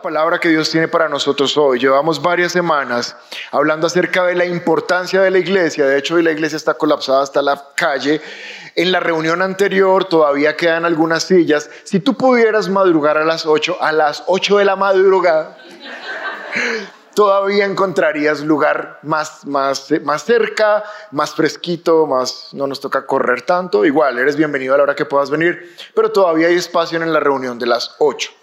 la palabra que Dios tiene para nosotros hoy. Llevamos varias semanas hablando acerca de la importancia de la iglesia. De hecho, hoy la iglesia está colapsada hasta la calle. En la reunión anterior todavía quedan algunas sillas. Si tú pudieras madrugar a las 8, a las 8 de la madrugada, todavía encontrarías lugar más, más, más cerca, más fresquito, más no nos toca correr tanto. Igual, eres bienvenido a la hora que puedas venir, pero todavía hay espacio en la reunión de las 8.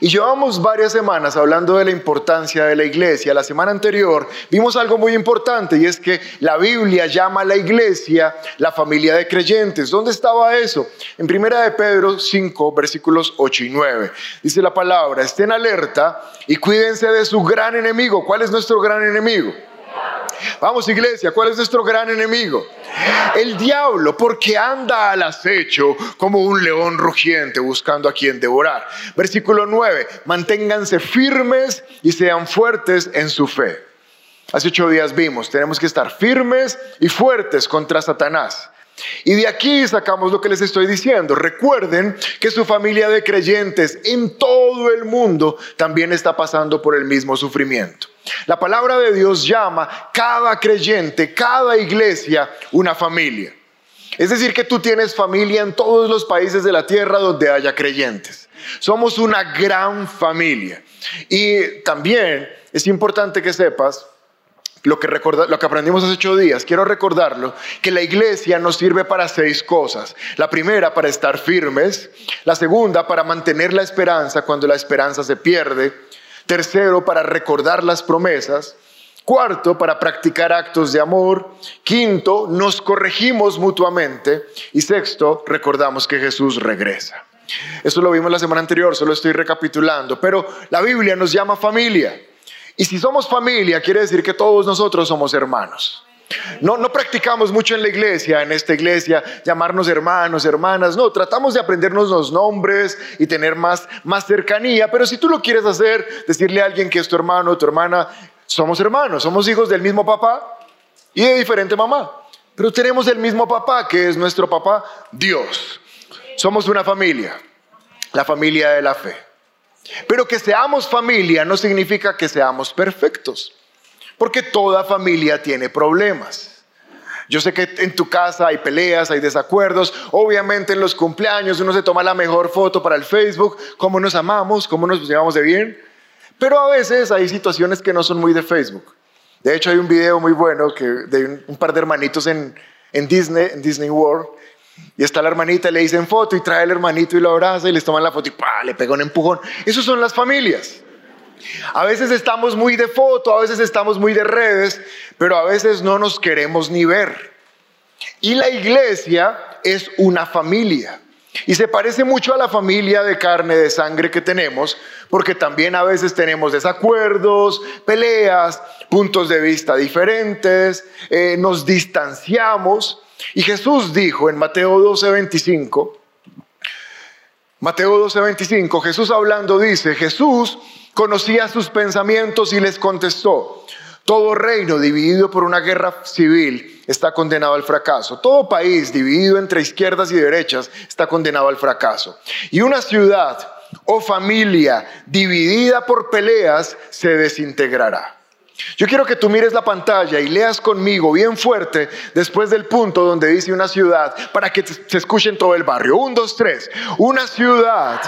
Y llevamos varias semanas hablando de la importancia de la iglesia. La semana anterior vimos algo muy importante y es que la Biblia llama a la iglesia la familia de creyentes. ¿Dónde estaba eso? En primera de Pedro 5, versículos 8 y 9. Dice la palabra, estén alerta y cuídense de su gran enemigo. ¿Cuál es nuestro gran enemigo? Vamos iglesia, ¿cuál es nuestro gran enemigo? El diablo, porque anda al acecho como un león rugiente buscando a quien devorar. Versículo 9, manténganse firmes y sean fuertes en su fe. Hace ocho días vimos, tenemos que estar firmes y fuertes contra Satanás. Y de aquí sacamos lo que les estoy diciendo. Recuerden que su familia de creyentes en todo el mundo también está pasando por el mismo sufrimiento. La palabra de Dios llama cada creyente, cada iglesia, una familia. Es decir, que tú tienes familia en todos los países de la tierra donde haya creyentes. Somos una gran familia. Y también es importante que sepas lo que, lo que aprendimos hace ocho días, quiero recordarlo, que la iglesia nos sirve para seis cosas. La primera, para estar firmes. La segunda, para mantener la esperanza cuando la esperanza se pierde. Tercero, para recordar las promesas. Cuarto, para practicar actos de amor. Quinto, nos corregimos mutuamente. Y sexto, recordamos que Jesús regresa. Eso lo vimos la semana anterior, solo estoy recapitulando. Pero la Biblia nos llama familia. Y si somos familia, quiere decir que todos nosotros somos hermanos. No, no practicamos mucho en la iglesia, en esta iglesia, llamarnos hermanos, hermanas. No, tratamos de aprendernos los nombres y tener más, más cercanía. Pero si tú lo quieres hacer, decirle a alguien que es tu hermano tu hermana, somos hermanos, somos hijos del mismo papá y de diferente mamá. Pero tenemos el mismo papá, que es nuestro papá, Dios. Somos una familia, la familia de la fe. Pero que seamos familia no significa que seamos perfectos, porque toda familia tiene problemas. Yo sé que en tu casa hay peleas, hay desacuerdos. Obviamente en los cumpleaños uno se toma la mejor foto para el Facebook, cómo nos amamos, cómo nos llevamos de bien. Pero a veces hay situaciones que no son muy de Facebook. De hecho hay un video muy bueno que, de un, par de hermanitos en, en, Disney, en Disney World y está la hermanita, le dicen foto y trae el hermanito y lo abraza y les toman la foto y ¡pah! le pega un empujón. Esas son las familias. A veces estamos muy de foto, a veces estamos muy de redes, pero a veces no nos queremos ni ver. Y la iglesia es una familia. Y se parece mucho a la familia de carne, de sangre que tenemos, porque también a veces tenemos desacuerdos, peleas, puntos de vista diferentes, eh, nos distanciamos. Y Jesús dijo en Mateo 12:25, Mateo 12:25, Jesús hablando dice, Jesús conocía sus pensamientos y les contestó, todo reino dividido por una guerra civil está condenado al fracaso. Todo país dividido entre izquierdas y derechas está condenado al fracaso. Y una ciudad o familia dividida por peleas se desintegrará. Yo quiero que tú mires la pantalla y leas conmigo bien fuerte después del punto donde dice una ciudad para que se escuche en todo el barrio. Un, dos, tres. Una ciudad.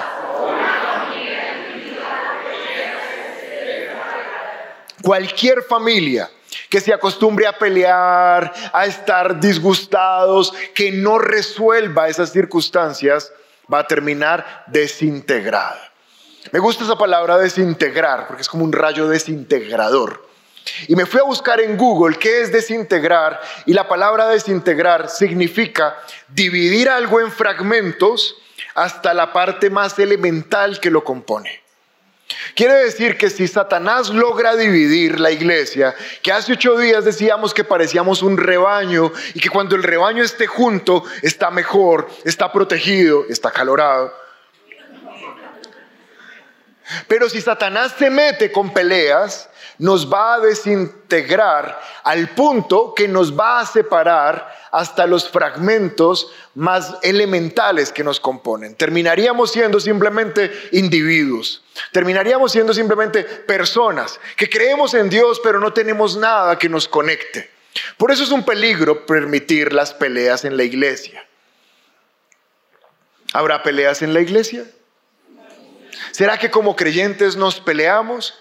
Cualquier familia que se acostumbre a pelear, a estar disgustados, que no resuelva esas circunstancias, va a terminar desintegrada. Me gusta esa palabra desintegrar porque es como un rayo desintegrador. Y me fui a buscar en Google qué es desintegrar y la palabra desintegrar significa dividir algo en fragmentos hasta la parte más elemental que lo compone. Quiere decir que si Satanás logra dividir la iglesia, que hace ocho días decíamos que parecíamos un rebaño y que cuando el rebaño esté junto está mejor, está protegido, está calorado. Pero si Satanás se mete con peleas, nos va a desintegrar al punto que nos va a separar hasta los fragmentos más elementales que nos componen. Terminaríamos siendo simplemente individuos, terminaríamos siendo simplemente personas que creemos en Dios pero no tenemos nada que nos conecte. Por eso es un peligro permitir las peleas en la iglesia. ¿Habrá peleas en la iglesia? ¿Será que como creyentes nos peleamos?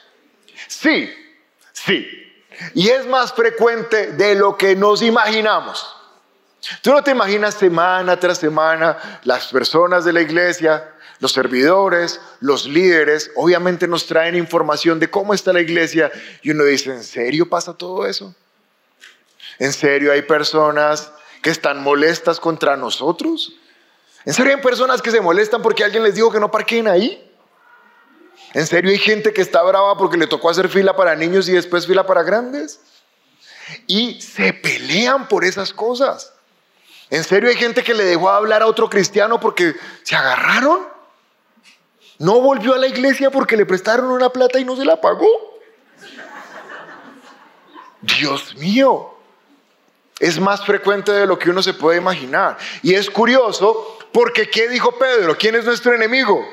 Sí, sí. Y es más frecuente de lo que nos imaginamos. Tú no te imaginas semana tras semana las personas de la iglesia, los servidores, los líderes, obviamente nos traen información de cómo está la iglesia y uno dice, ¿en serio pasa todo eso? ¿En serio hay personas que están molestas contra nosotros? ¿En serio hay personas que se molestan porque alguien les dijo que no parquen ahí? ¿En serio hay gente que está brava porque le tocó hacer fila para niños y después fila para grandes? Y se pelean por esas cosas. ¿En serio hay gente que le dejó hablar a otro cristiano porque se agarraron? ¿No volvió a la iglesia porque le prestaron una plata y no se la pagó? Dios mío, es más frecuente de lo que uno se puede imaginar. Y es curioso porque ¿qué dijo Pedro? ¿Quién es nuestro enemigo?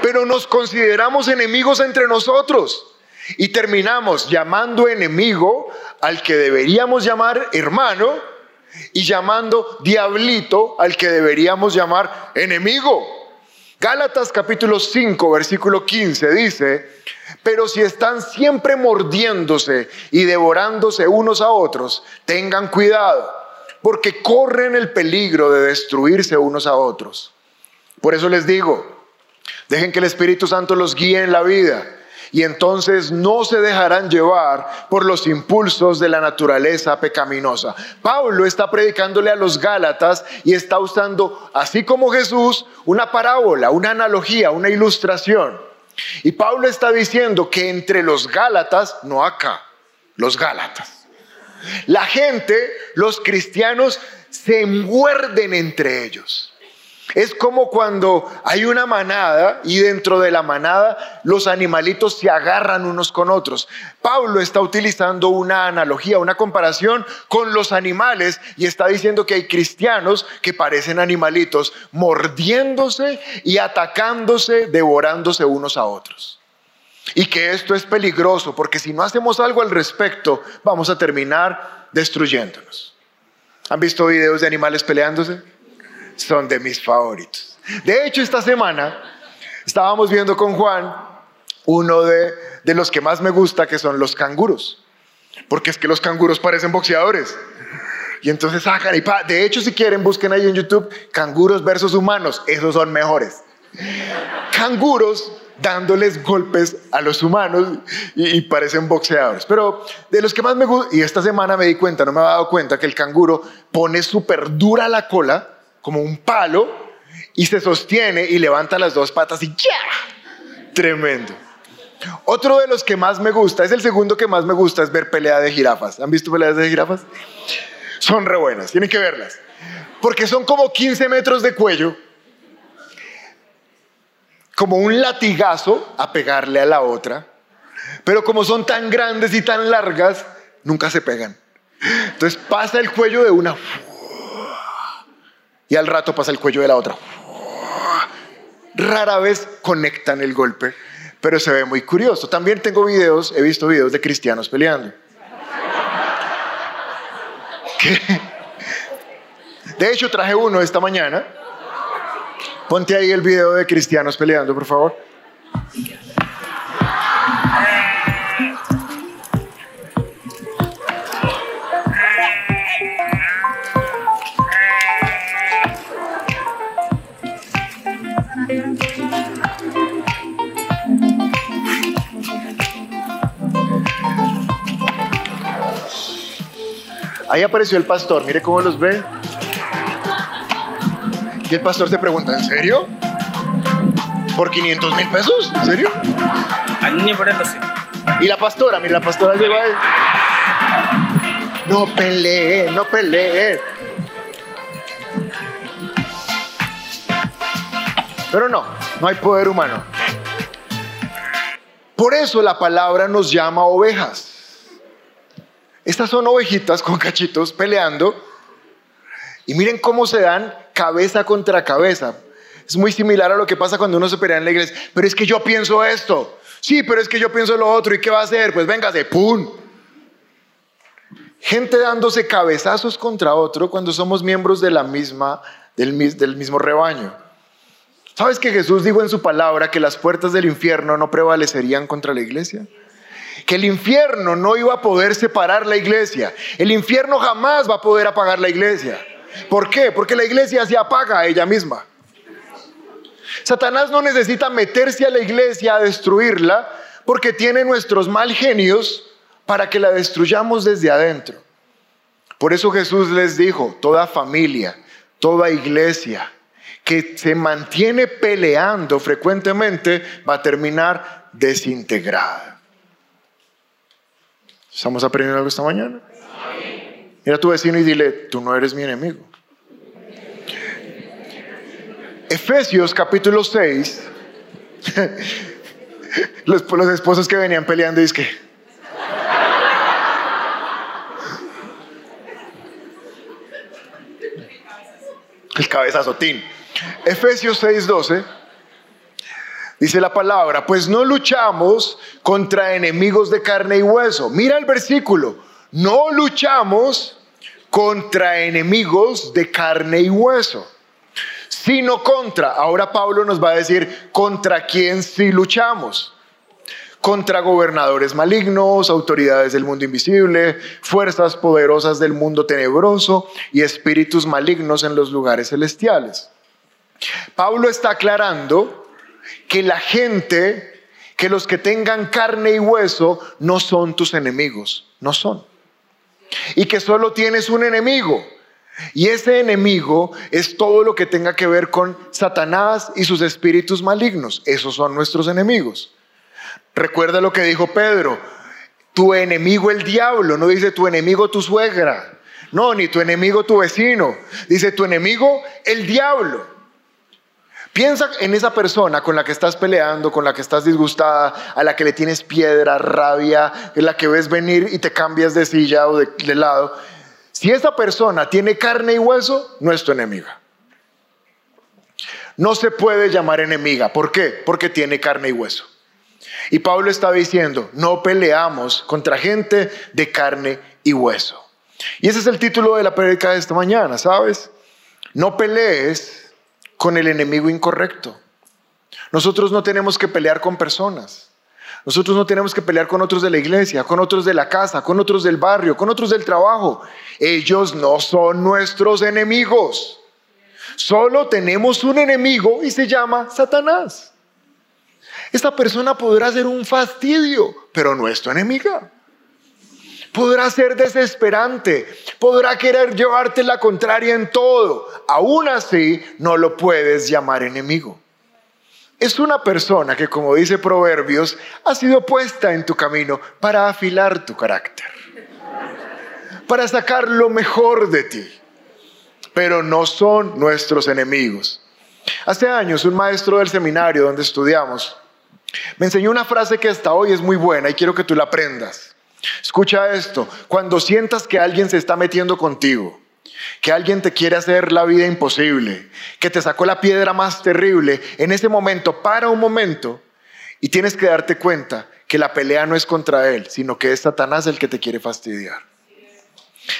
Pero nos consideramos enemigos entre nosotros. Y terminamos llamando enemigo al que deberíamos llamar hermano y llamando diablito al que deberíamos llamar enemigo. Gálatas capítulo 5, versículo 15 dice, pero si están siempre mordiéndose y devorándose unos a otros, tengan cuidado, porque corren el peligro de destruirse unos a otros. Por eso les digo, dejen que el Espíritu Santo los guíe en la vida y entonces no se dejarán llevar por los impulsos de la naturaleza pecaminosa. Pablo está predicándole a los Gálatas y está usando, así como Jesús, una parábola, una analogía, una ilustración. Y Pablo está diciendo que entre los Gálatas, no acá, los Gálatas, la gente, los cristianos, se muerden entre ellos. Es como cuando hay una manada y dentro de la manada los animalitos se agarran unos con otros. Pablo está utilizando una analogía, una comparación con los animales y está diciendo que hay cristianos que parecen animalitos mordiéndose y atacándose, devorándose unos a otros. Y que esto es peligroso porque si no hacemos algo al respecto vamos a terminar destruyéndonos. ¿Han visto videos de animales peleándose? Son de mis favoritos. De hecho, esta semana estábamos viendo con Juan uno de, los que más me gusta, que son los canguros. Porque es que los canguros parecen boxeadores. Y entonces sacan y De hecho, si quieren, busquen ahí en YouTube canguros versus humanos. Esos son mejores. Canguros dándoles golpes a los humanos y, y, parecen boxeadores. Pero de los que más me gusta, y esta semana me di cuenta, no me había dado cuenta, que el canguro pone súper dura la cola como un palo y se sostiene y levanta las dos patas y ¡ya! Tremendo. Otro de los que más me gusta, es el segundo que más me gusta, es ver pelea de jirafas. ¿Han visto peleas de jirafas? Son re buenas, tienen que verlas. Porque son como 15 metros de cuello, como un latigazo a pegarle a la otra, pero como son tan grandes y tan largas, nunca se pegan. Entonces pasa el cuello de una y al rato pasa el cuello de la otra. Rara vez conectan el golpe, pero se ve muy curioso. También tengo videos, he visto videos de cristianos peleando. De hecho, traje uno esta mañana. Ponte ahí el video de cristianos peleando, por favor. Ahí apareció el pastor, mire cómo los ve. Y el pastor se pregunta, ¿en serio? ¿Por 500 mil pesos? ¿En serio? Y la pastora, mire, la pastora llegó ahí. No pelee, no pelee. Pero no, no hay poder humano. Por eso la palabra nos llama ovejas. Estas son ovejitas con cachitos peleando. Y miren cómo se dan cabeza contra cabeza. Es muy similar a lo que pasa cuando uno se pelea en la iglesia. Pero es que yo pienso esto. Sí, pero es que yo pienso lo otro. ¿Y qué va a hacer? Pues véngase, ¡pum! Gente dándose cabezazos contra otro cuando somos miembros de la misma, del, del mismo rebaño. ¿Sabes que Jesús dijo en su palabra que las puertas del infierno no prevalecerían contra la iglesia? Que el infierno no iba a poder separar la iglesia. El infierno jamás va a poder apagar la iglesia. ¿Por qué? Porque la iglesia se apaga a ella misma. Satanás no necesita meterse a la iglesia a destruirla porque tiene nuestros mal genios para que la destruyamos desde adentro. Por eso Jesús les dijo, toda familia, toda iglesia que se mantiene peleando frecuentemente va a terminar desintegrada. ¿Estamos aprendiendo algo esta mañana? Mira a tu vecino y dile, tú no eres mi enemigo. Efesios capítulo 6, los, esposos que venían peleando y que... El cabezazotín. Efesios 6:12 dice la palabra, pues no luchamos contra enemigos de carne y hueso. Mira el versículo, no luchamos contra enemigos de carne y hueso sino contra. Ahora Pablo nos va a decir contra quién sí luchamos. Contra gobernadores malignos, autoridades del mundo invisible, fuerzas poderosas del mundo tenebroso y espíritus malignos en los lugares celestiales. Pablo está aclarando que la gente, que los que tengan carne y hueso, no son tus enemigos, no son. Y que solo tienes un enemigo, y ese enemigo es todo lo que tenga que ver con Satanás y sus espíritus malignos. Esos son nuestros enemigos. Recuerda lo que dijo Pedro. Tu enemigo el diablo, no dice tu enemigo tu suegra. No, ni tu enemigo tu vecino. Dice tu enemigo el diablo. Piensa en esa persona con la que estás peleando, con la que estás disgustada, a la que le tienes piedra, rabia, en la que ves venir y te cambias de silla o de, de lado. Si esa persona tiene carne y hueso, no es tu enemiga. No se puede llamar enemiga. ¿Por qué? Porque tiene carne y hueso. Y Pablo está diciendo, no peleamos contra gente de carne y hueso. Y ese es el título de la predica de esta mañana, ¿sabes? No pelees con el enemigo incorrecto. Nosotros no tenemos que pelear con personas. Nosotros no tenemos que pelear con otros de la iglesia, con otros de la casa, con otros del barrio, con otros del trabajo. Ellos no son nuestros enemigos. Solo tenemos un enemigo y se llama Satanás. Esta persona podrá ser un fastidio, pero no es tu enemiga. Podrá ser desesperante, podrá querer llevarte la contraria en todo. Aún así, no lo puedes llamar enemigo es una persona que, como dice Proverbios, ha sido puesta en tu camino para afilar tu carácter, para sacar lo mejor de ti, pero no son nuestros enemigos. Hace años un maestro del seminario donde estudiamos me enseñó una frase que hasta hoy es muy buena y quiero que tú la aprendas. Escucha esto, cuando sientas que alguien se está metiendo contigo, que alguien te quiere hacer la vida imposible, que te sacó la piedra más terrible, en ese momento, para un momento, y tienes que darte cuenta que la pelea no es contra él, sino que es Satanás el que te quiere fastidiar.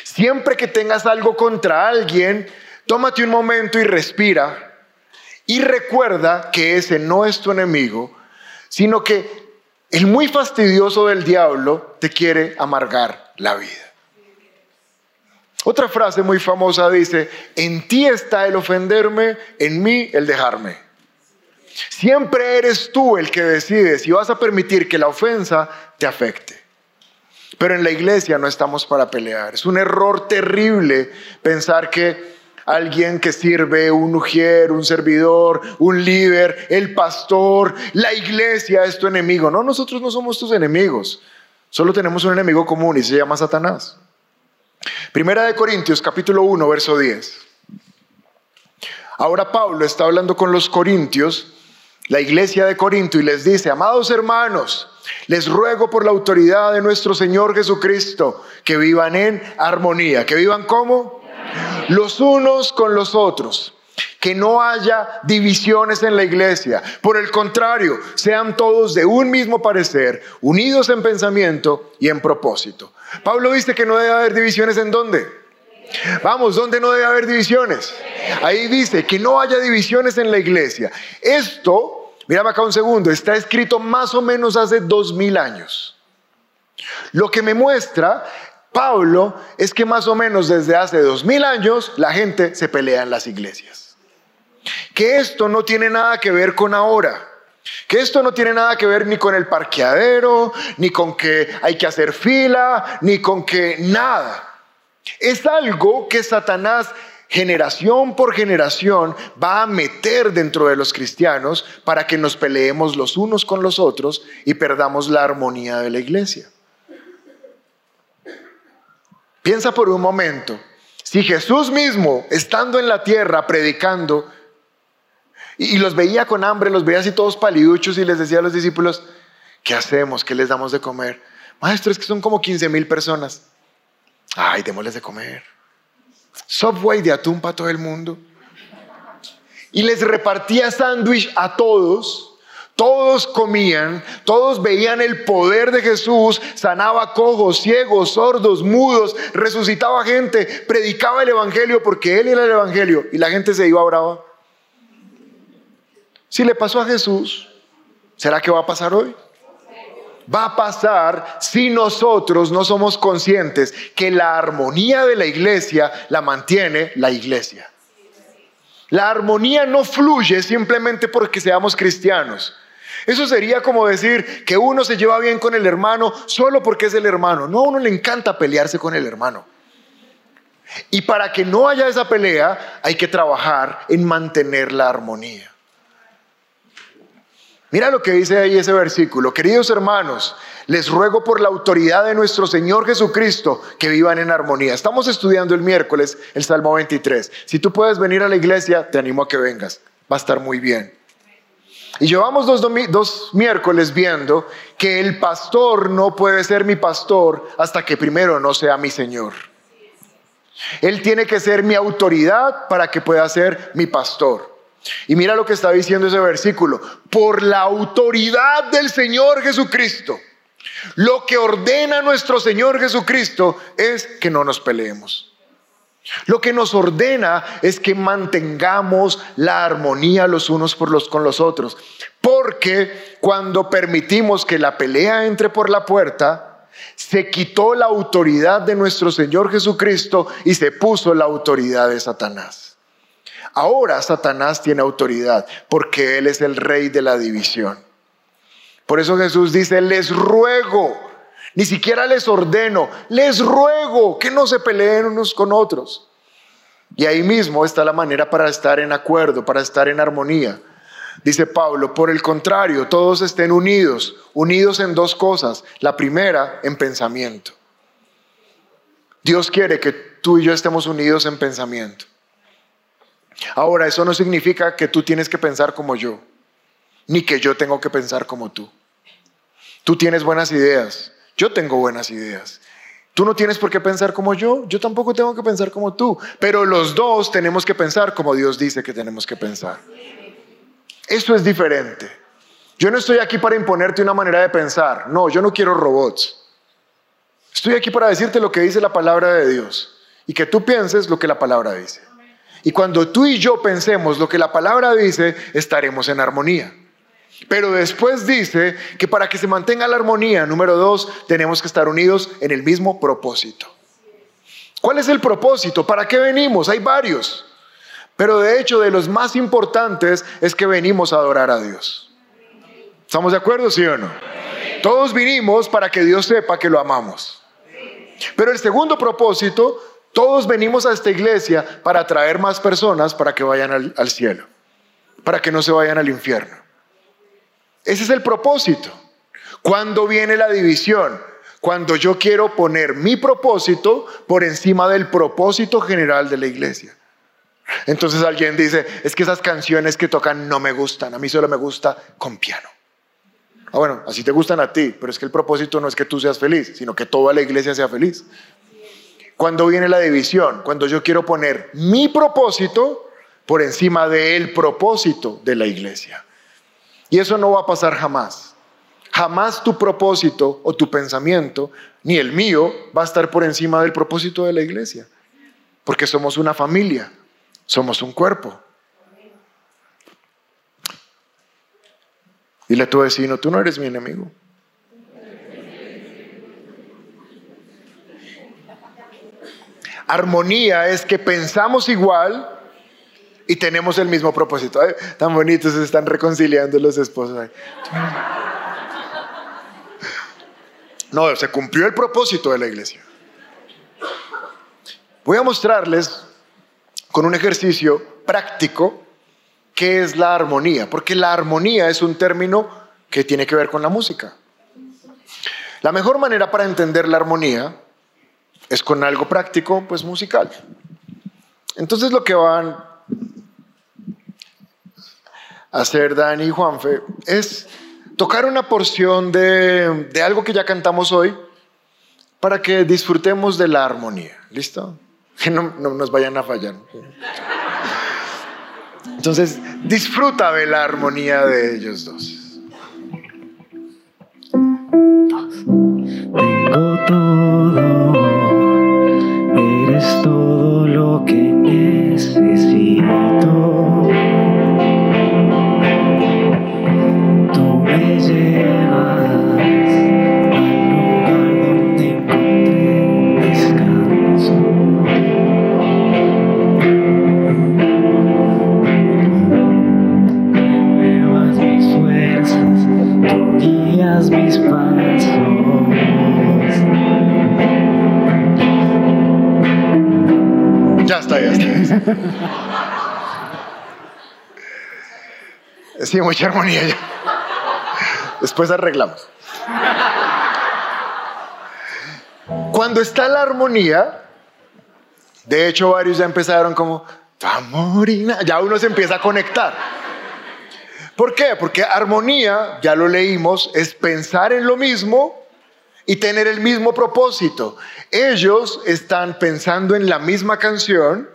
Siempre que tengas algo contra alguien, tómate un momento y respira y recuerda que ese no es tu enemigo, sino que el muy fastidioso del diablo te quiere amargar la vida. Otra frase muy famosa dice, en ti está el ofenderme, en mí el dejarme. Siempre eres tú el que decides si vas a permitir que la ofensa te afecte. Pero en la iglesia no estamos para pelear. Es un error terrible pensar que alguien que sirve, un ujier, un servidor, un líder, el pastor, la iglesia es tu enemigo. No, nosotros no somos tus enemigos. Solo tenemos un enemigo común y se llama Satanás. Primera de Corintios capítulo 1, verso 10. Ahora Pablo está hablando con los corintios, la iglesia de Corinto, y les dice, amados hermanos, les ruego por la autoridad de nuestro Señor Jesucristo que vivan en armonía. ¿Que vivan como? Los unos con los otros. Que no haya divisiones en la iglesia. Por el contrario, sean todos de un mismo parecer, unidos en pensamiento y en propósito. Pablo dice que no debe haber divisiones en dónde? Vamos, ¿dónde no debe haber divisiones? Ahí dice que no haya divisiones en la iglesia. Esto, mírame acá un segundo, está escrito más o menos hace dos mil años. Lo que me muestra Pablo es que más o menos desde hace dos mil años la gente se pelea en las iglesias. Que esto no tiene nada que ver con ahora. Que esto no tiene nada que ver ni con el parqueadero, ni con que hay que hacer fila, ni con que nada. Es algo que Satanás generación por generación va a meter dentro de los cristianos para que nos peleemos los unos con los otros y perdamos la armonía de la iglesia. Piensa por un momento, si Jesús mismo, estando en la tierra, predicando, y, los veía con hambre, los veía así todos paliduchos y les decía a los discípulos, ¿qué hacemos? ¿Qué les damos de comer? Maestro, es que son como 15 mil personas. Ay, démosles de comer. Subway de atún para todo el mundo. Y les repartía sándwich a todos. Todos comían, todos veían el poder de Jesús, sanaba cojos, ciegos, sordos, mudos, resucitaba gente, predicaba el Evangelio porque Él era el Evangelio y la gente se iba brava. Si le pasó a Jesús, ¿será que va a pasar hoy? Va a pasar si nosotros no somos conscientes que la armonía de la iglesia la mantiene la iglesia. La armonía no fluye simplemente porque seamos cristianos. Eso sería como decir que uno se lleva bien con el hermano solo porque es el hermano. No, a uno le encanta pelearse con el hermano. Y para que no haya esa pelea, hay que trabajar en mantener la armonía. Mira lo que dice ahí ese versículo. Queridos hermanos, les ruego por la autoridad de nuestro Señor Jesucristo que vivan en armonía. Estamos estudiando el miércoles el Salmo 23. Si tú puedes venir a la iglesia, te animo a que vengas. Va a estar muy bien. Y llevamos dos, dos miércoles viendo que el pastor no puede ser mi pastor hasta que primero no sea mi Señor. Él tiene que ser mi autoridad para que pueda ser mi pastor. Y mira lo que está diciendo ese versículo. Por la autoridad del Señor Jesucristo. Lo que ordena nuestro Señor Jesucristo es que no nos peleemos. Lo que nos ordena es que mantengamos la armonía los unos por los con los otros. Porque cuando permitimos que la pelea entre por la puerta, se quitó la autoridad de nuestro Señor Jesucristo y se puso la autoridad de Satanás. Ahora Satanás tiene autoridad porque Él es el rey de la división. Por eso Jesús dice, les ruego, ni siquiera les ordeno, les ruego que no se peleen unos con otros. Y ahí mismo está la manera para estar en acuerdo, para estar en armonía. Dice Pablo, por el contrario, todos estén unidos, unidos en dos cosas. La primera, en pensamiento. Dios quiere que tú y yo estemos unidos en pensamiento. Ahora, eso no significa que tú tienes que pensar como yo, ni que yo tengo que pensar como tú. Tú tienes buenas ideas, yo tengo buenas ideas. Tú no tienes por qué pensar como yo, yo tampoco tengo que pensar como tú, pero los dos tenemos que pensar como Dios dice que tenemos que pensar. Eso es diferente. Yo no estoy aquí para imponerte una manera de pensar, no, yo no quiero robots. Estoy aquí para decirte lo que dice la palabra de Dios y que tú pienses lo que la palabra dice. Y cuando tú y yo pensemos lo que la palabra dice, estaremos en armonía. Pero después dice que para que se mantenga la armonía, número dos, tenemos que estar unidos en el mismo propósito. ¿Cuál es el propósito? ¿Para qué venimos? Hay varios. Pero de hecho, de los más importantes es que venimos a adorar a Dios. ¿Estamos de acuerdo, sí o no? Todos vinimos para que Dios sepa que lo amamos. Pero el segundo propósito todos venimos a esta iglesia para atraer más personas para que vayan al, cielo, para que no se vayan al infierno. Ese es el propósito. Cuando viene la división? Cuando yo quiero poner mi propósito por encima del propósito general de la iglesia. Entonces alguien dice, es que esas canciones que tocan no me gustan, a mí solo me gusta con piano. Ah, bueno, así te gustan a ti, pero es que el propósito no es que tú seas feliz, sino que toda la iglesia sea feliz. Cuando viene la división, cuando yo quiero poner mi propósito por encima del propósito de la iglesia. Y eso no va a pasar jamás. Jamás tu propósito o tu pensamiento, ni el mío, va a estar por encima del propósito de la iglesia. Porque somos una familia, somos un cuerpo. Dile a tu vecino, tú no eres mi enemigo. Armonía es que pensamos igual y tenemos el mismo propósito. tan bonitos se están reconciliando los esposos. No, se cumplió el propósito de la iglesia. Voy a mostrarles con un ejercicio práctico qué es la armonía, porque la armonía es un término que tiene que ver con la música. La mejor manera para entender la armonía es con algo práctico, pues musical. Entonces lo que van a hacer Dani y Juanfe es tocar una porción de, de algo que ya cantamos hoy para que disfrutemos de la armonía. ¿Listo? Que no, no nos vayan a fallar. Entonces, disfruta de la armonía de ellos dos. Sí, mucha armonía ya. Después arreglamos. Cuando está la armonía, de hecho varios ya empezaron como, "Tu amor y na-". ya uno se empieza a conectar. ¿Por qué? Porque armonía, ya lo leímos, es pensar en lo mismo y tener el mismo propósito. Ellos están pensando en la misma canción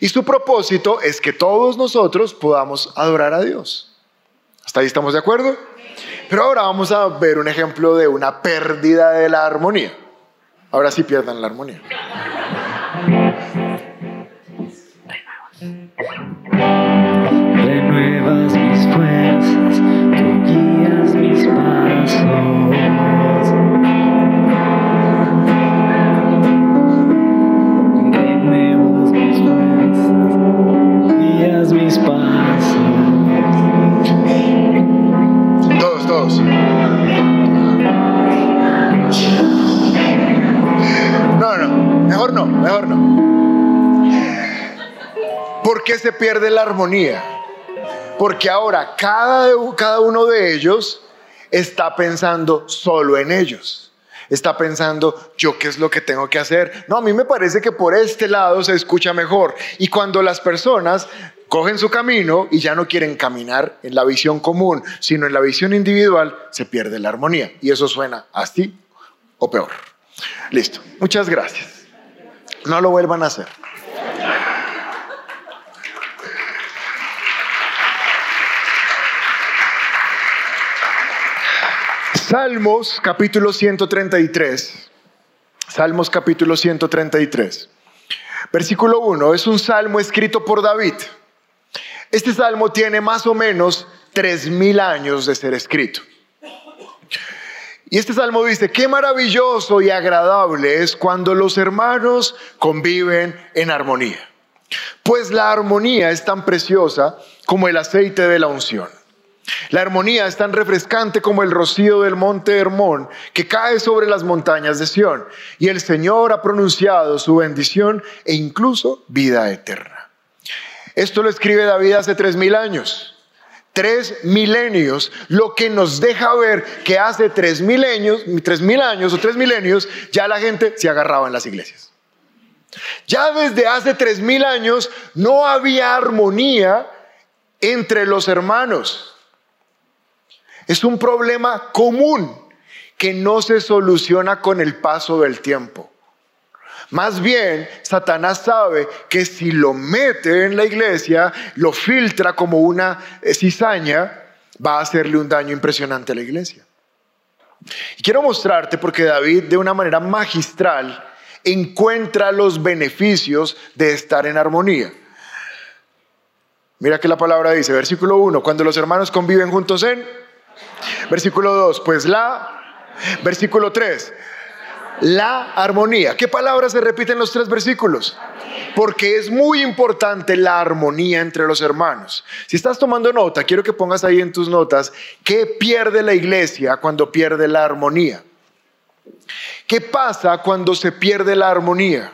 y su propósito es que todos nosotros podamos adorar a Dios. ¿Hasta ahí estamos de acuerdo? Pero ahora vamos a ver un ejemplo de una pérdida de la armonía. Ahora sí pierdan la armonía. Mejor no, mejor no. ¿Por qué se pierde la armonía? Porque ahora cada, cada uno de ellos está pensando solo en ellos. Está pensando, yo qué es lo que tengo que hacer. No, a mí me parece que por este lado se escucha mejor. Y cuando las personas cogen su camino y ya no quieren caminar en la visión común, sino en la visión individual, se pierde la armonía. Y eso suena así o peor. Listo. Muchas gracias. No lo vuelvan a hacer. Salmos capítulo 133. Salmos capítulo 133. Versículo 1 es un salmo escrito por David. Este salmo tiene más o menos tres mil años de ser escrito. Y este salmo dice, qué maravilloso y agradable es cuando los hermanos conviven en armonía. Pues la armonía es tan preciosa como el aceite de la unción. La armonía es tan refrescante como el rocío del monte Hermón que cae sobre las montañas de Sión. Y el Señor ha pronunciado su bendición e incluso vida eterna. Esto lo escribe David hace tres mil años. Tres milenios, lo que nos deja ver que hace tres milenios, tres mil años o tres milenios, ya la gente se agarraba en las iglesias. Ya desde hace tres mil años no había armonía entre los hermanos. Es un problema común que no se soluciona con el paso del tiempo. Más bien, Satanás sabe que si lo mete en la iglesia, lo filtra como una cizaña, va a hacerle un daño impresionante a la iglesia. Y quiero mostrarte porque David de una manera magistral encuentra los beneficios de estar en armonía. Mira que la palabra dice, versículo 1, cuando los hermanos conviven juntos en, versículo 2, pues la, versículo 3, la armonía. ¿Qué palabras se repiten en los tres versículos? Porque es muy importante la armonía entre los hermanos. Si estás tomando nota, quiero que pongas ahí en tus notas qué pierde la iglesia cuando pierde la armonía. ¿Qué pasa cuando se pierde la armonía?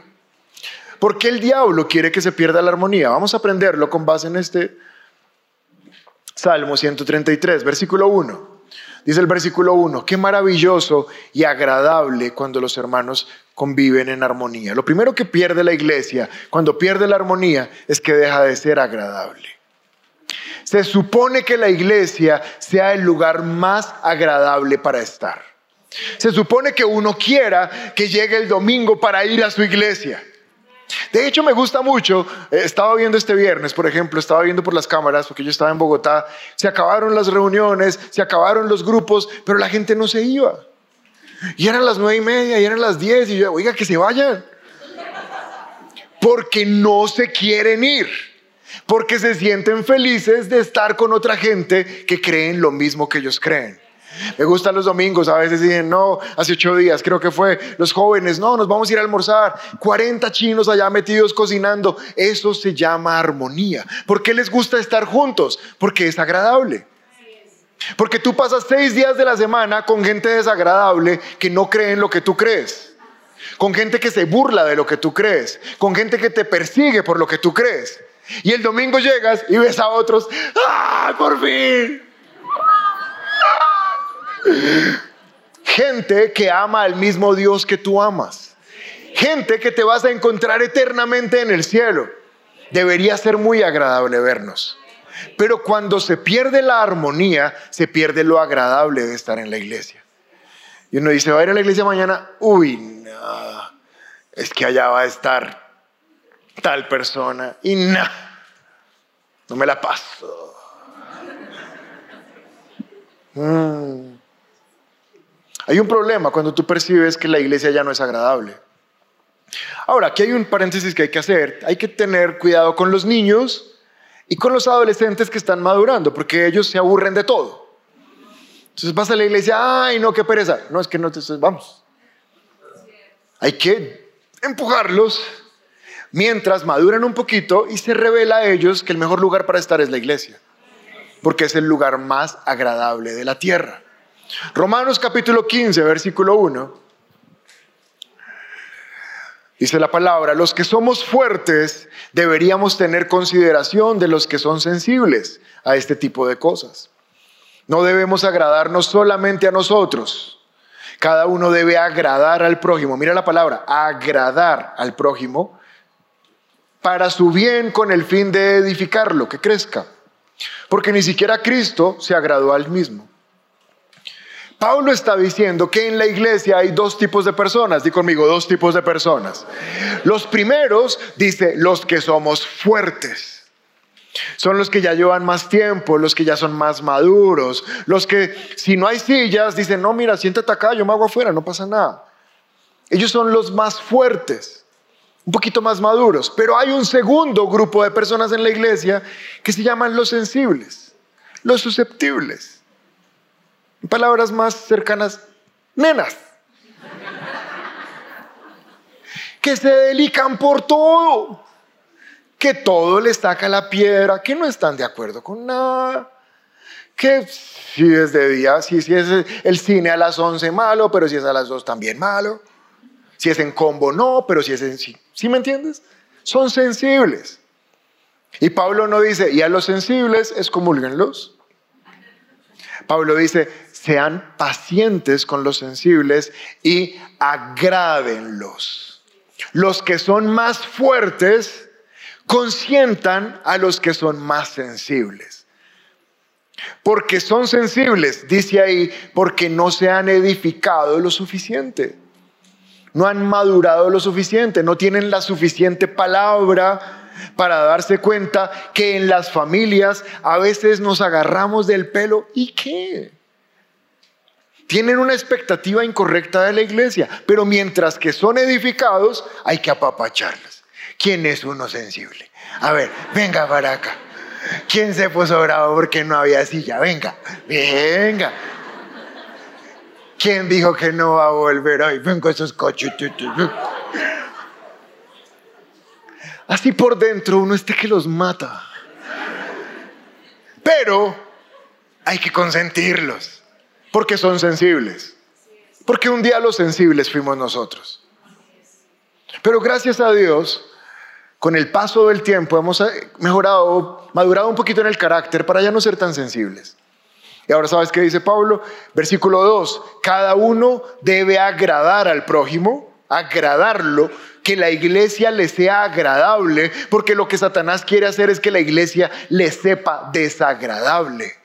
¿Por qué el diablo quiere que se pierda la armonía? Vamos a aprenderlo con base en este Salmo 133, versículo 1. Dice el versículo 1, qué maravilloso y agradable cuando los hermanos conviven en armonía. Lo primero que pierde la iglesia cuando pierde la armonía es que deja de ser agradable. Se supone que la iglesia sea el lugar más agradable para estar. Se supone que uno quiera que llegue el domingo para ir a su iglesia. De hecho, me gusta mucho, eh, estaba viendo este viernes, por ejemplo, estaba viendo por las cámaras, porque yo estaba en Bogotá, se acabaron las reuniones, se acabaron los grupos, pero la gente no se iba. Y eran las nueve y media, y eran las diez, y yo, oiga, que se vayan. Porque no se quieren ir, porque se sienten felices de estar con otra gente que creen lo mismo que ellos creen. Me gustan los domingos, a veces dicen, no, hace ocho días creo que fue, los jóvenes, no, nos vamos a ir a almorzar, 40 chinos allá metidos cocinando, eso se llama armonía. ¿Por qué les gusta estar juntos? Porque es agradable. Porque tú pasas seis días de la semana con gente desagradable que no cree en lo que tú crees. Con gente que se burla de lo que tú crees. Con gente que te persigue por lo que tú crees. Y el domingo llegas y ves a otros, ¡ah, por fin! Gente que ama al mismo Dios que tú amas. Gente que te vas a encontrar eternamente en el cielo. Debería ser muy agradable vernos. Pero cuando se pierde la armonía, se pierde lo agradable de estar en la iglesia. Y uno dice, va a ir a la iglesia mañana. Uy, no. Es que allá va a estar tal persona. Y no. No me la paso. Mm. Hay un problema cuando tú percibes que la iglesia ya no es agradable. Ahora, aquí hay un paréntesis que hay que hacer. Hay que tener cuidado con los niños y con los adolescentes que están madurando, porque ellos se aburren de todo. Entonces vas a la iglesia, ay, no, qué pereza. No, es que no te... Vamos. Hay que empujarlos mientras maduran un poquito y se revela a ellos que el mejor lugar para estar es la iglesia, porque es el lugar más agradable de la tierra. Romanos capítulo 15, versículo 1. Dice la palabra, los que somos fuertes deberíamos tener consideración de los que son sensibles a este tipo de cosas. No debemos agradarnos solamente a nosotros. Cada uno debe agradar al prójimo. Mira la palabra, agradar al prójimo para su bien con el fin de edificarlo, que crezca. Porque ni siquiera Cristo se agradó al mismo. Pablo está diciendo que en la iglesia hay dos tipos de personas. Di conmigo, dos tipos de personas. Los primeros, dice, los que somos fuertes. Son los que ya llevan más tiempo, los que ya son más maduros, los que si no hay sillas dicen, no, mira, siéntate acá, yo me hago afuera, no pasa nada. Ellos son los más fuertes, un poquito más maduros. Pero hay un segundo grupo de personas en la iglesia que se llaman los sensibles, los susceptibles palabras más cercanas, nenas. que se delican por todo, que todo les saca la piedra, que no están de acuerdo con nada, que si es de día, si, si es el cine a las 11 malo, pero si es a las 2 también malo, si es en combo no, pero si es en sí, ¿sí me entiendes? Son sensibles. Y Pablo no dice, y a los sensibles excomulguenlos. Pablo dice, sean pacientes con los sensibles y agrádenlos. Los que son más fuertes consientan a los que son más sensibles. Porque son sensibles, dice ahí, porque no se han edificado lo suficiente. No han madurado lo suficiente, no tienen la suficiente palabra para darse cuenta que en las familias a veces nos agarramos del pelo. ¿Y qué? Tienen una expectativa incorrecta de la iglesia, pero mientras que son edificados, hay que apapacharlos. ¿Quién es uno sensible? A ver, venga para acá. ¿Quién se puso bravo porque no había silla? Venga, venga. ¿Quién dijo que no va a volver? Ay, venga esos cachetetes. Así por dentro uno este que los mata. Pero hay que consentirlos, porque son sensibles. Porque un día los sensibles fuimos nosotros. Pero gracias a Dios, con el paso del tiempo hemos eh, mejorado, madurado un poquito en el carácter para ya no ser tan sensibles. Y ahora sabes qué dice Pablo, versículo 2, cada uno debe agradar al prójimo, agradarlo, que la iglesia le sea agradable, porque lo que Satanás quiere hacer es que la iglesia le sepa desagradable.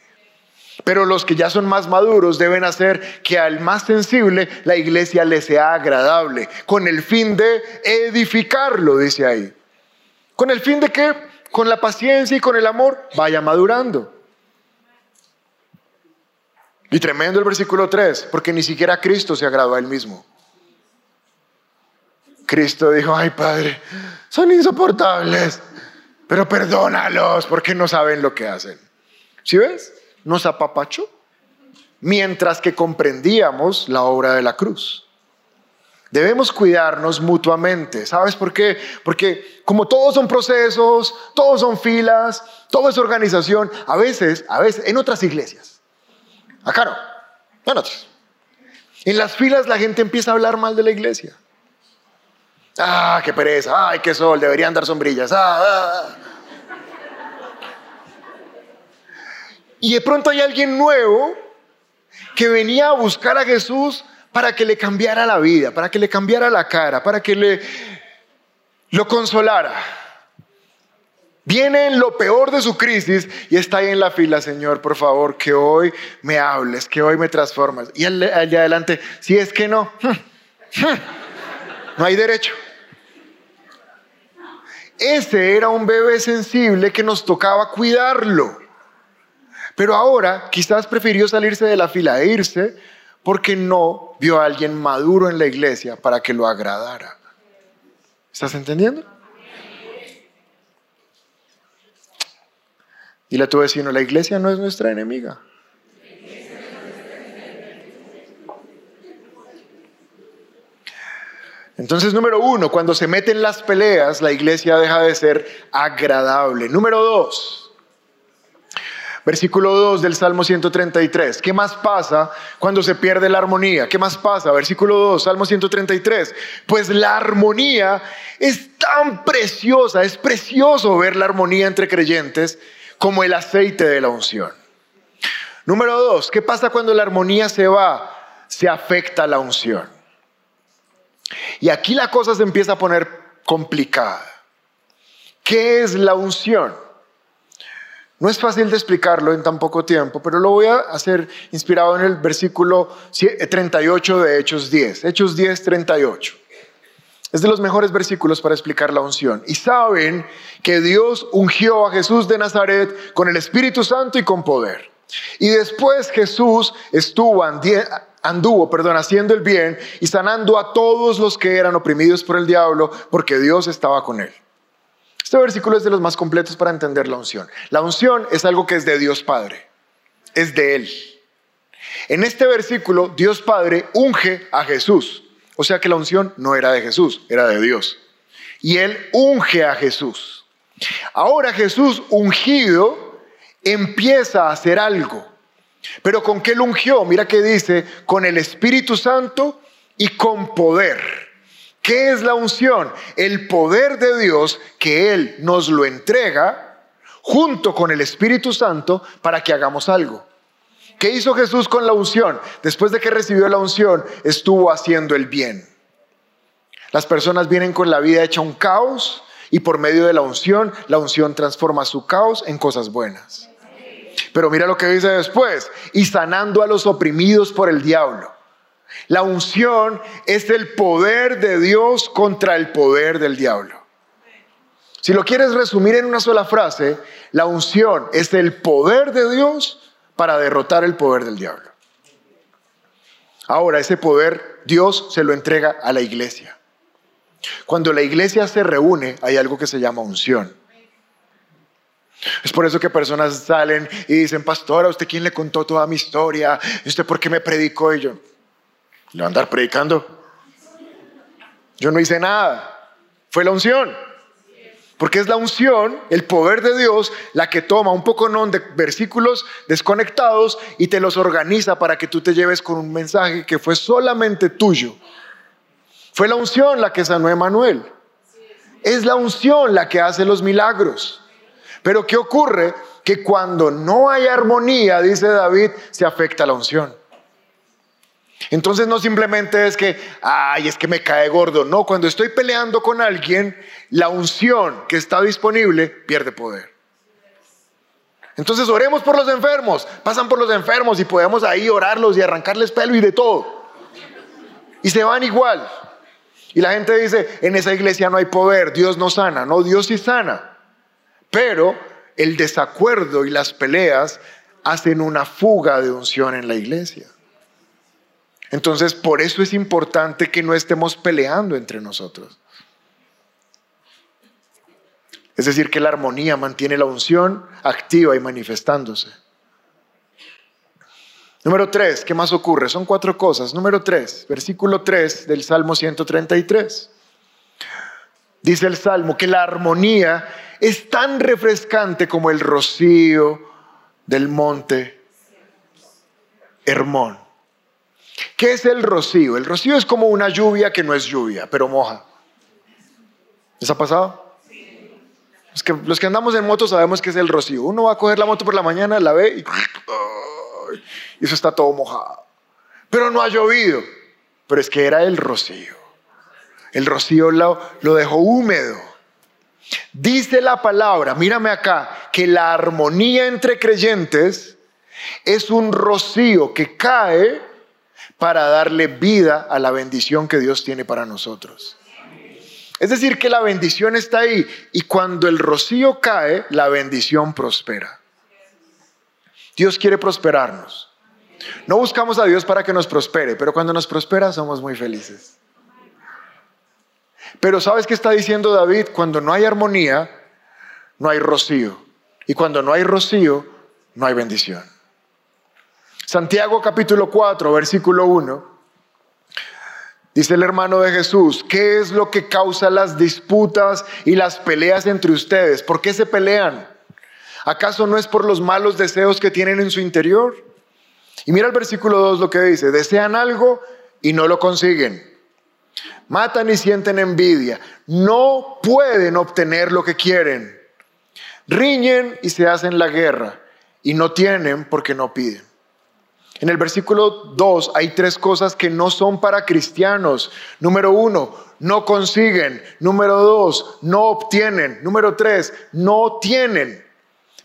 Pero los que ya son más maduros deben hacer que al más sensible la iglesia le sea agradable, con el fin de edificarlo, dice ahí. Con el fin de que con la paciencia y con el amor vaya madurando. Y tremendo el versículo 3, porque ni siquiera Cristo se agradó a él mismo. Cristo dijo, ay Padre, son insoportables, pero perdónalos porque no saben lo que hacen. ¿Sí ves? Nos apapachó mientras que comprendíamos la obra de la cruz. Debemos cuidarnos mutuamente. ¿Sabes por qué? Porque como todos son procesos, todos son filas, todo es organización, a veces, a veces, en otras iglesias. Acá no, en otras. En las filas la gente empieza a hablar mal de la iglesia. Ah, qué pereza, ay, qué sol, deberían dar sombrillas. Ah, ah, ah. Y de pronto hay alguien nuevo que venía a buscar a Jesús para que le cambiara la vida, para que le cambiara la cara, para que le lo consolara. Viene en lo peor de su crisis y está ahí en la fila, Señor, por favor, que hoy me hables, que hoy me transformas. Y allá adelante, si es que no, no hay derecho. Ese era un bebé sensible que nos tocaba cuidarlo. Pero ahora quizás prefirió salirse de la fila e irse porque no vio a alguien maduro en la iglesia para que lo agradara. ¿Estás entendiendo? Dile a tu vecino, la iglesia no es nuestra enemiga. Entonces, número uno, cuando se meten las peleas, la iglesia deja de ser agradable. Número dos, Versículo 2 del Salmo 133. ¿Qué más pasa cuando se pierde la armonía? ¿Qué más pasa? Versículo 2, Salmo 133. Pues la armonía es tan preciosa, es precioso ver la armonía entre creyentes como el aceite de la unción. Número 2, ¿qué pasa cuando la armonía se va? Se afecta la unción. Y aquí la cosa se empieza a poner complicada. ¿Qué es la unción? No es fácil de explicarlo en tan poco tiempo, pero lo voy a hacer inspirado en el versículo 38 de Hechos 10. Hechos 10, 38. Es de los mejores versículos para explicar la unción. Y saben que Dios ungió a Jesús de Nazaret con el Espíritu Santo y con poder. Y después Jesús estuvo anduvo, perdón, haciendo el bien y sanando a todos los que eran oprimidos por el diablo, porque Dios estaba con él. Este versículo es de los más completos para entender la unción. La unción es algo que es de Dios Padre, es de Él. En este versículo, Dios Padre unge a Jesús. O sea que la unción no era de Jesús, era de Dios. Y Él unge a Jesús. Ahora Jesús ungido empieza a hacer algo. Pero ¿con qué lo ungió? Mira que dice, con el Espíritu Santo y con poder. ¿Qué es la unción? El poder de Dios que Él nos lo entrega junto con el Espíritu Santo para que hagamos algo. ¿Qué hizo Jesús con la unción? Después de que recibió la unción, estuvo haciendo el bien. Las personas vienen con la vida hecha un caos y por medio de la unción, la unción transforma su caos en cosas buenas. Pero mira lo que dice después, y sanando a los oprimidos por el diablo. La unción es el poder de Dios contra el poder del diablo. Si lo quieres resumir en una sola frase, la unción es el poder de Dios para derrotar el poder del diablo. Ahora, ese poder Dios se lo entrega a la iglesia. Cuando la iglesia se reúne, hay algo que se llama unción. Es por eso que personas salen y dicen, pastor, ¿a usted quién le contó toda mi historia? ¿Y usted por qué me predicó? Y yo, ¿le andar predicando? Yo no hice nada. Fue la unción. Porque es la unción, el poder de Dios, la que toma un poco de versículos desconectados y te los organiza para que tú te lleves con un mensaje que fue solamente tuyo. Fue la unción la que sanó a Emanuel. Es la unción la que hace los milagros. Pero ¿qué ocurre? Que cuando no hay armonía, dice David, se afecta la unción. Entonces no simplemente es que, ay, es que me cae gordo. No, cuando estoy peleando con alguien, la unción que está disponible pierde poder. Entonces oremos por los enfermos, pasan por los enfermos y podemos ahí orarlos y arrancarles pelo y de todo. Y se van igual. Y la gente dice, en esa iglesia no hay poder, Dios no sana. No, Dios sí sana. Pero el desacuerdo y las peleas hacen una fuga de unción en la iglesia. Entonces, por eso es importante que no estemos peleando entre nosotros. Es decir, que la armonía mantiene la unción activa y manifestándose. Número tres, ¿qué más ocurre? Son cuatro cosas. Número tres, versículo 3 del Salmo 133. Dice el Salmo que la armonía es tan refrescante como el rocío del monte Hermón. ¿Qué es el rocío? El rocío es como una lluvia que no es lluvia, pero moja. ¿Les ha pasado? Los que, los que andamos en moto sabemos que es el rocío. Uno va a coger la moto por la mañana, la ve y, y eso está todo mojado. Pero no ha llovido. Pero es que era el rocío. El rocío lo, lo dejó húmedo. Dice la palabra, mírame acá, que la armonía entre creyentes es un rocío que cae para darle vida a la bendición que Dios tiene para nosotros. Es decir, que la bendición está ahí y cuando el rocío cae, la bendición prospera. Dios quiere prosperarnos. No buscamos a Dios para que nos prospere, pero cuando nos prospera somos muy felices. Pero ¿sabes qué está diciendo David? Cuando no hay armonía, no hay rocío. Y cuando no hay rocío, no hay bendición. Santiago capítulo 4, versículo 1. Dice el hermano de Jesús, ¿qué es lo que causa las disputas y las peleas entre ustedes? ¿Por qué se pelean? ¿Acaso no es por los malos deseos que tienen en su interior? Y mira el versículo 2 lo que dice, desean algo y no lo consiguen. Matan y sienten envidia. No pueden obtener lo que quieren. Riñen y se hacen la guerra. Y no tienen porque no piden. En el versículo 2 hay tres cosas que no son para cristianos. Número uno, no consiguen. Número dos, no obtienen. Número tres, no tienen.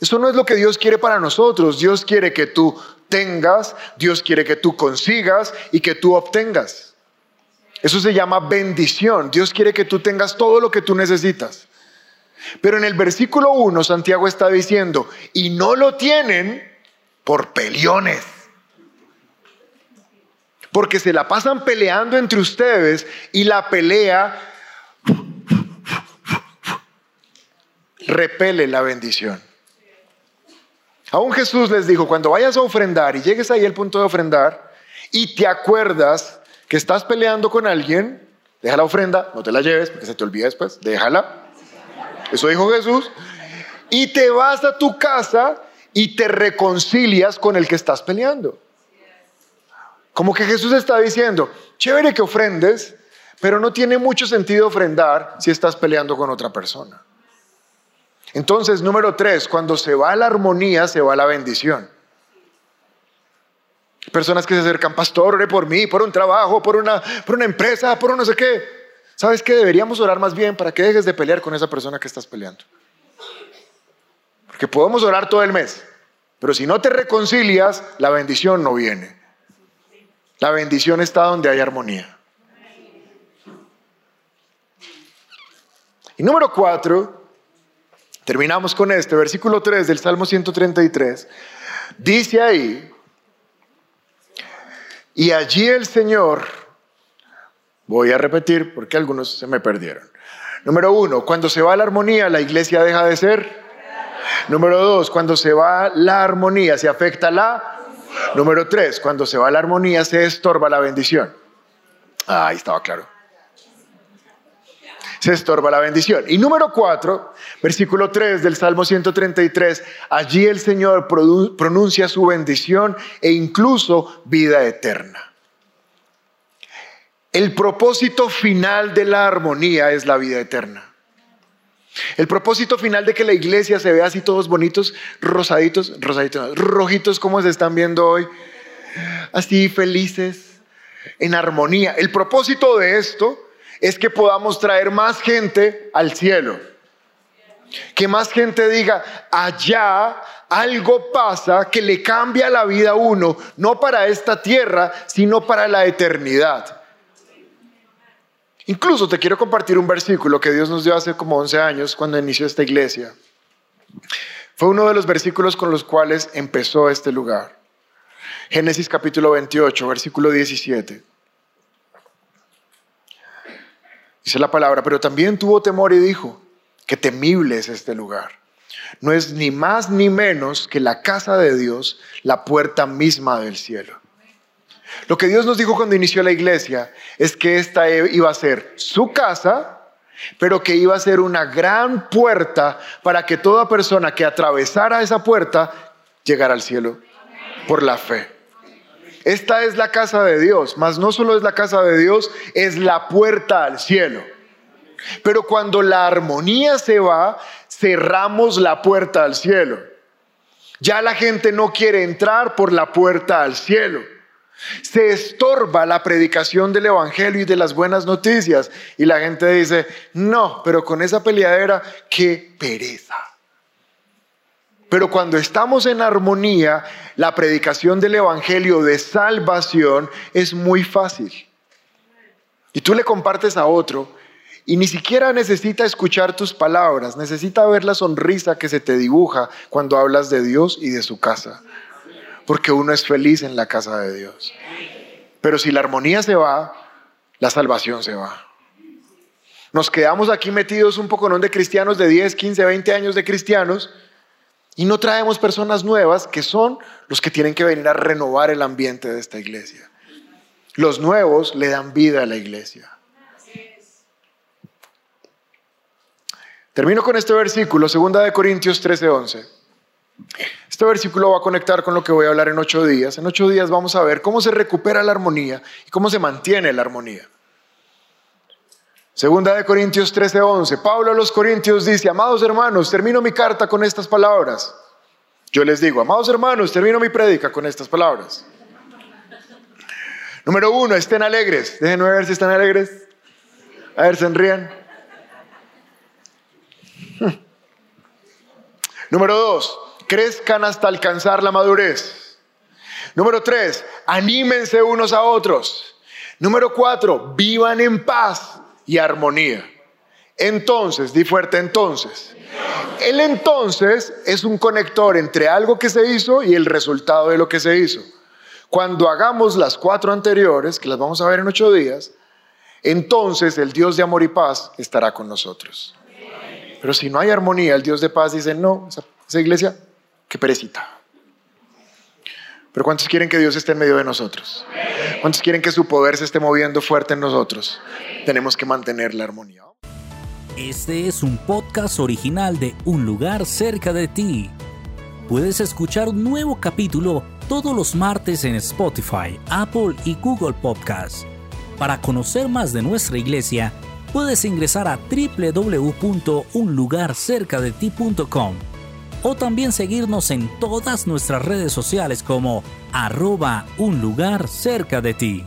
Eso no es lo que Dios quiere para nosotros. Dios quiere que tú tengas, Dios quiere que tú consigas y que tú obtengas. Eso se llama bendición. Dios quiere que tú tengas todo lo que tú necesitas. Pero en el versículo 1 Santiago está diciendo, y no lo tienen por peliones porque se la pasan peleando entre ustedes y la pelea repele la bendición. Aún Jesús les dijo, cuando vayas a ofrendar y llegues ahí al punto de ofrendar y te acuerdas que estás peleando con alguien, deja la ofrenda, no te la lleves porque se te olvida después, déjala. Eso dijo Jesús. Y te vas a tu casa y te reconcilias con el que estás peleando. Como que Jesús está diciendo, chévere que ofrendes, pero no tiene mucho sentido ofrendar si estás peleando con otra persona. Entonces, número tres, cuando se va la armonía, se va la bendición. Personas que se acercan, pastor, ore por mí, por un trabajo, por una, por una empresa, por un no sé qué. ¿Sabes qué? Deberíamos orar más bien para que dejes de pelear con esa persona que estás peleando. Porque podemos orar todo el mes, Pero si no te reconcilias, la bendición no viene. La bendición está donde hay armonía. Y número cuatro, terminamos con este, versículo 3 del Salmo 133, dice ahí, y allí el Señor, voy a repetir porque algunos se me perdieron. Número uno, cuando se va la armonía, la iglesia deja de ser. Número dos, cuando se va la armonía, se afecta la. Número tres, cuando se va la armonía, se estorba la bendición. Ah, ahí estaba claro. Se estorba la bendición. Y número cuatro, versículo 3 del Salmo 133, allí el Señor pronuncia su bendición e incluso vida eterna. El propósito final de la armonía es la vida eterna. El propósito final de que la iglesia se vea así todos bonitos, rosaditos, rosaditos, rojitos como se están viendo hoy, así felices, en armonía. El propósito de esto es que podamos traer más gente al cielo. Que más gente diga, allá algo pasa que le cambia la vida a uno, no para esta tierra, sino para la eternidad. Incluso te quiero compartir un versículo que Dios nos dio hace como 11 años cuando inició esta iglesia. Fue uno de los versículos con los cuales empezó este lugar. Génesis capítulo 28, versículo 17. Dice la palabra, pero también tuvo temor y dijo, que temible es este lugar. No es ni más ni menos que la casa de Dios, la puerta misma del cielo. Lo que Dios nos dijo cuando inició la iglesia es que esta iba a ser su casa, pero que iba a ser una gran puerta para que toda persona que atravesara esa puerta llegara al cielo por la fe. Esta es la casa de Dios, mas no solo es la casa de Dios, es la puerta al cielo. Pero cuando la armonía se va, cerramos la puerta al cielo. Ya la gente no quiere entrar por la puerta al cielo. Se estorba la predicación del Evangelio y de las buenas noticias. Y la gente dice, no, pero con esa peleadera, qué pereza. Pero cuando estamos en armonía, la predicación del Evangelio de salvación es muy fácil. Y tú le compartes a otro y ni siquiera necesita escuchar tus palabras, necesita ver la sonrisa que se te dibuja cuando hablas de Dios y de su casa porque uno es feliz en la casa de Dios. Pero si la armonía se va, la salvación se va. Nos quedamos aquí metidos un poco de cristianos de 10, 15, 20 años de cristianos y no traemos personas nuevas que son los que tienen que venir a renovar el ambiente de esta iglesia. Los nuevos le dan vida a la iglesia. Termino con este versículo, 2 de Corintios 13, 11. Este versículo va a conectar con lo que voy a hablar en ocho días. En ocho días vamos a ver cómo se recupera la armonía y cómo se mantiene la armonía. Segunda de Corintios 13:11. Pablo a los Corintios dice, amados hermanos, termino mi carta con estas palabras. Yo les digo, amados hermanos, termino mi prédica con estas palabras. Número uno, estén alegres. Déjenme ver si están alegres. A ver, sonrían. Número dos, crezcan hasta alcanzar la madurez. Número tres, anímense unos a otros. Número cuatro, vivan en paz y armonía. Entonces, di fuerte entonces. El entonces es un conector entre algo que se hizo y el resultado de lo que se hizo. Cuando hagamos las cuatro anteriores, que las vamos a ver en ocho días, entonces el Dios de amor y paz estará con nosotros. Pero si no hay armonía, el Dios de paz dice, no, esa, iglesia qué perecita. Pero ¿cuántos quieren que Dios esté en medio de nosotros? ¿Cuántos quieren que su poder se esté moviendo fuerte en nosotros? Tenemos que mantener la armonía. Este es un podcast original de Un lugar cerca de ti. Puedes escuchar un nuevo capítulo todos los martes en Spotify, Apple y Google Podcasts. Para conocer más de nuestra iglesia, puedes ingresar a www.unlugarcercadeti.com o también seguirnos en todas nuestras redes sociales como arroba un lugar cerca de ti.